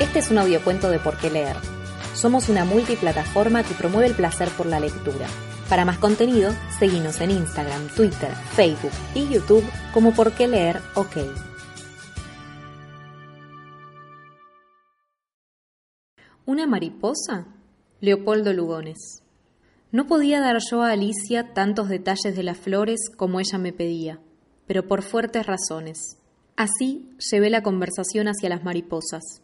Este es un audiocuento de Por qué leer. Somos una multiplataforma que promueve el placer por la lectura. Para más contenido, seguimos en Instagram, Twitter, Facebook y YouTube como Por qué leer OK. ¿Una mariposa? Leopoldo Lugones. No podía dar yo a Alicia tantos detalles de las flores como ella me pedía, pero por fuertes razones. Así llevé la conversación hacia las mariposas.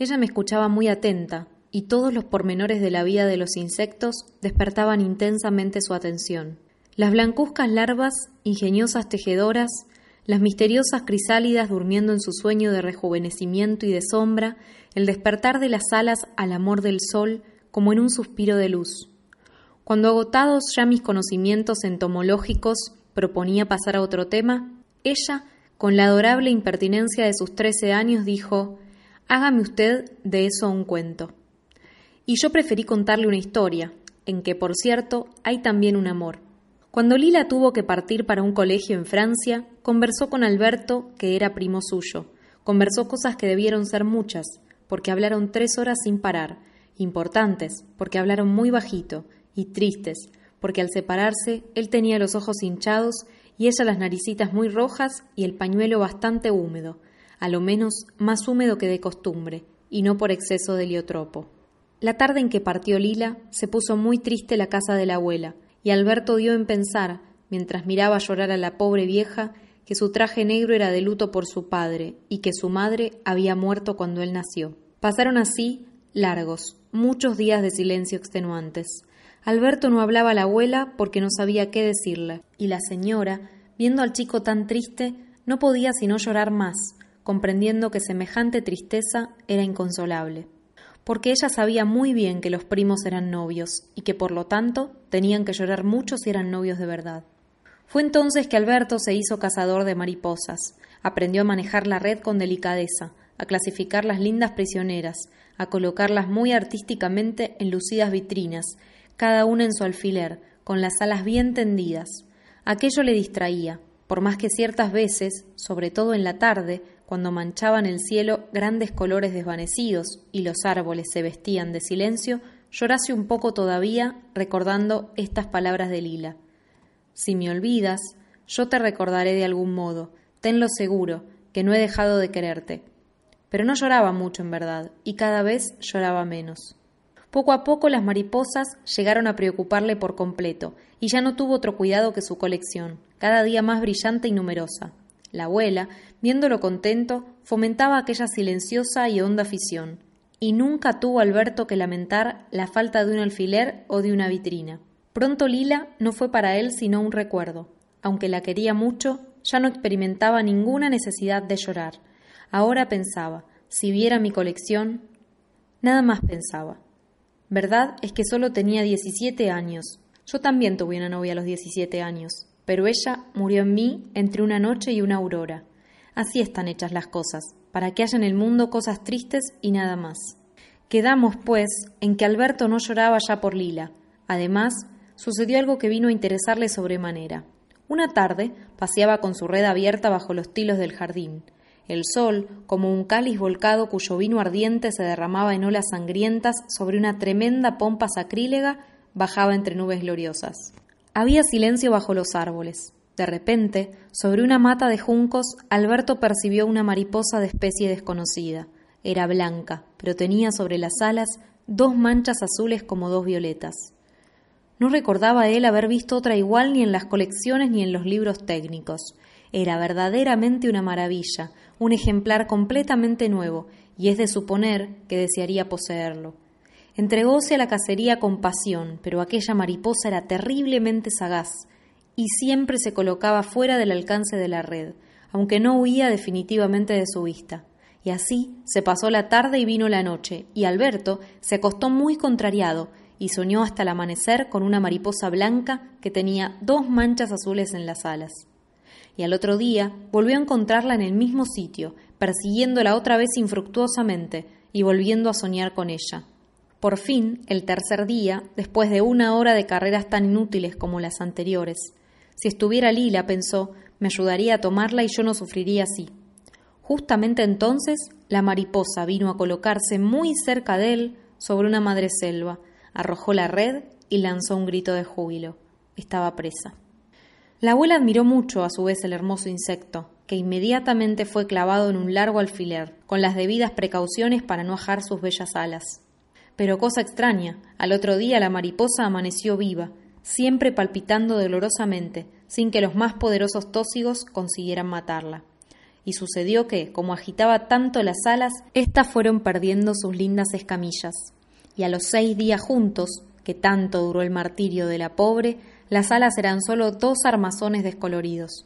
Ella me escuchaba muy atenta, y todos los pormenores de la vida de los insectos despertaban intensamente su atención. Las blancuzcas larvas, ingeniosas tejedoras, las misteriosas crisálidas durmiendo en su sueño de rejuvenecimiento y de sombra, el despertar de las alas al amor del sol como en un suspiro de luz. Cuando agotados ya mis conocimientos entomológicos proponía pasar a otro tema, ella, con la adorable impertinencia de sus trece años, dijo Hágame usted de eso un cuento. Y yo preferí contarle una historia, en que, por cierto, hay también un amor. Cuando Lila tuvo que partir para un colegio en Francia, conversó con Alberto, que era primo suyo. Conversó cosas que debieron ser muchas, porque hablaron tres horas sin parar, importantes, porque hablaron muy bajito, y tristes, porque al separarse él tenía los ojos hinchados y ella las naricitas muy rojas y el pañuelo bastante húmedo, a lo menos más húmedo que de costumbre, y no por exceso de heliotropo. La tarde en que partió Lila, se puso muy triste la casa de la abuela, y Alberto dio en pensar, mientras miraba llorar a la pobre vieja, que su traje negro era de luto por su padre, y que su madre había muerto cuando él nació. Pasaron así largos, muchos días de silencio extenuantes. Alberto no hablaba a la abuela porque no sabía qué decirle, y la señora, viendo al chico tan triste, no podía sino llorar más, comprendiendo que semejante tristeza era inconsolable, porque ella sabía muy bien que los primos eran novios y que por lo tanto tenían que llorar mucho si eran novios de verdad. Fue entonces que Alberto se hizo cazador de mariposas, aprendió a manejar la red con delicadeza, a clasificar las lindas prisioneras, a colocarlas muy artísticamente en lucidas vitrinas, cada una en su alfiler, con las alas bien tendidas. Aquello le distraía, por más que ciertas veces, sobre todo en la tarde, cuando manchaban el cielo grandes colores desvanecidos y los árboles se vestían de silencio, llorase un poco todavía recordando estas palabras de Lila. Si me olvidas, yo te recordaré de algún modo, tenlo seguro, que no he dejado de quererte. Pero no lloraba mucho en verdad, y cada vez lloraba menos. Poco a poco las mariposas llegaron a preocuparle por completo, y ya no tuvo otro cuidado que su colección, cada día más brillante y numerosa. La abuela, viéndolo contento, fomentaba aquella silenciosa y honda afición, y nunca tuvo Alberto que lamentar la falta de un alfiler o de una vitrina. Pronto Lila no fue para él sino un recuerdo. Aunque la quería mucho, ya no experimentaba ninguna necesidad de llorar. Ahora pensaba, si viera mi colección, nada más pensaba. Verdad es que solo tenía 17 años. Yo también tuve una novia a los 17 años pero ella murió en mí entre una noche y una aurora. Así están hechas las cosas, para que haya en el mundo cosas tristes y nada más. Quedamos, pues, en que Alberto no lloraba ya por Lila. Además, sucedió algo que vino a interesarle sobremanera. Una tarde paseaba con su red abierta bajo los tilos del jardín. El sol, como un cáliz volcado cuyo vino ardiente se derramaba en olas sangrientas sobre una tremenda pompa sacrílega, bajaba entre nubes gloriosas. Había silencio bajo los árboles. De repente, sobre una mata de juncos, Alberto percibió una mariposa de especie desconocida. Era blanca, pero tenía sobre las alas dos manchas azules como dos violetas. No recordaba él haber visto otra igual ni en las colecciones ni en los libros técnicos. Era verdaderamente una maravilla, un ejemplar completamente nuevo, y es de suponer que desearía poseerlo. Entregóse a la cacería con pasión, pero aquella mariposa era terriblemente sagaz y siempre se colocaba fuera del alcance de la red, aunque no huía definitivamente de su vista. Y así se pasó la tarde y vino la noche, y Alberto se acostó muy contrariado y soñó hasta el amanecer con una mariposa blanca que tenía dos manchas azules en las alas. Y al otro día volvió a encontrarla en el mismo sitio, persiguiéndola otra vez infructuosamente y volviendo a soñar con ella. Por fin, el tercer día, después de una hora de carreras tan inútiles como las anteriores, si estuviera Lila, pensó, me ayudaría a tomarla y yo no sufriría así. Justamente entonces, la mariposa vino a colocarse muy cerca de él sobre una madreselva, arrojó la red y lanzó un grito de júbilo. Estaba presa. La abuela admiró mucho a su vez el hermoso insecto, que inmediatamente fue clavado en un largo alfiler, con las debidas precauciones para no ajar sus bellas alas. Pero cosa extraña, al otro día la mariposa amaneció viva, siempre palpitando dolorosamente, sin que los más poderosos tóxigos consiguieran matarla. Y sucedió que, como agitaba tanto las alas, éstas fueron perdiendo sus lindas escamillas. Y a los seis días juntos, que tanto duró el martirio de la pobre, las alas eran solo dos armazones descoloridos.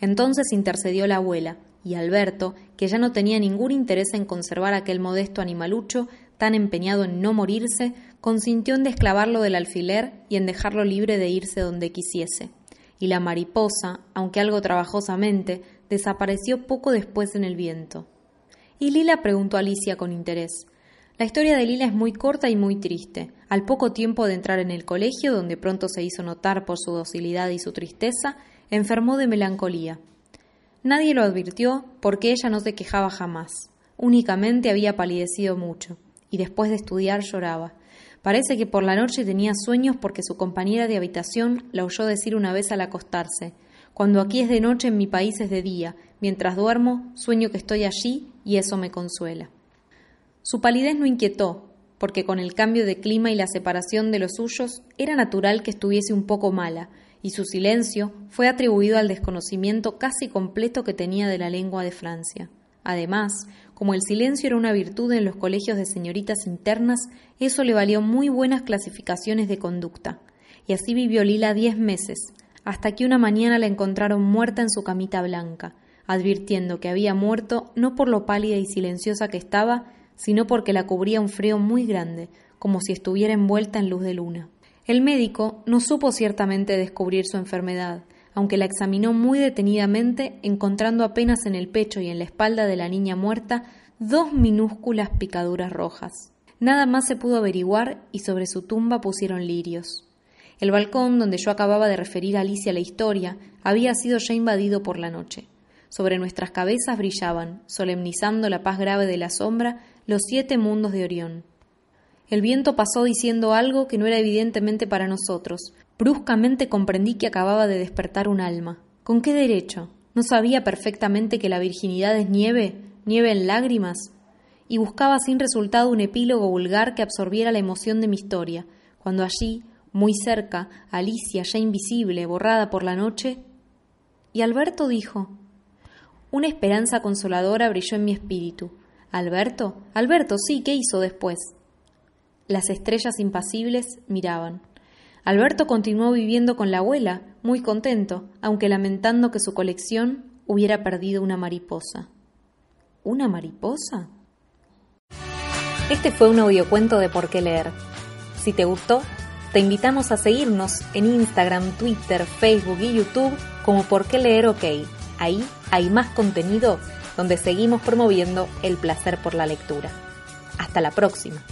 Entonces intercedió la abuela, y Alberto, que ya no tenía ningún interés en conservar aquel modesto animalucho, tan empeñado en no morirse, consintió en desclavarlo del alfiler y en dejarlo libre de irse donde quisiese. Y la mariposa, aunque algo trabajosamente, desapareció poco después en el viento. Y Lila preguntó a Alicia con interés. La historia de Lila es muy corta y muy triste. Al poco tiempo de entrar en el colegio, donde pronto se hizo notar por su docilidad y su tristeza, enfermó de melancolía. Nadie lo advirtió porque ella no se quejaba jamás. Únicamente había palidecido mucho, y después de estudiar lloraba. Parece que por la noche tenía sueños porque su compañera de habitación la oyó decir una vez al acostarse Cuando aquí es de noche en mi país es de día, mientras duermo sueño que estoy allí y eso me consuela. Su palidez no inquietó, porque con el cambio de clima y la separación de los suyos era natural que estuviese un poco mala, y su silencio fue atribuido al desconocimiento casi completo que tenía de la lengua de Francia. Además, como el silencio era una virtud en los colegios de señoritas internas, eso le valió muy buenas clasificaciones de conducta. Y así vivió Lila diez meses, hasta que una mañana la encontraron muerta en su camita blanca, advirtiendo que había muerto no por lo pálida y silenciosa que estaba, sino porque la cubría un frío muy grande, como si estuviera envuelta en luz de luna. El médico no supo ciertamente descubrir su enfermedad, aunque la examinó muy detenidamente, encontrando apenas en el pecho y en la espalda de la niña muerta dos minúsculas picaduras rojas. Nada más se pudo averiguar y sobre su tumba pusieron lirios. El balcón donde yo acababa de referir a Alicia la historia había sido ya invadido por la noche. Sobre nuestras cabezas brillaban, solemnizando la paz grave de la sombra, los siete mundos de Orión. El viento pasó diciendo algo que no era evidentemente para nosotros. Bruscamente comprendí que acababa de despertar un alma. ¿Con qué derecho? ¿No sabía perfectamente que la virginidad es nieve, nieve en lágrimas? Y buscaba sin resultado un epílogo vulgar que absorbiera la emoción de mi historia, cuando allí, muy cerca, Alicia, ya invisible, borrada por la noche, y Alberto dijo Una esperanza consoladora brilló en mi espíritu. Alberto, Alberto, sí, ¿qué hizo después? Las estrellas impasibles miraban. Alberto continuó viviendo con la abuela, muy contento, aunque lamentando que su colección hubiera perdido una mariposa. ¿Una mariposa? Este fue un audiocuento de Por qué leer. Si te gustó, te invitamos a seguirnos en Instagram, Twitter, Facebook y YouTube como Por qué leer OK. Ahí hay más contenido donde seguimos promoviendo el placer por la lectura. Hasta la próxima.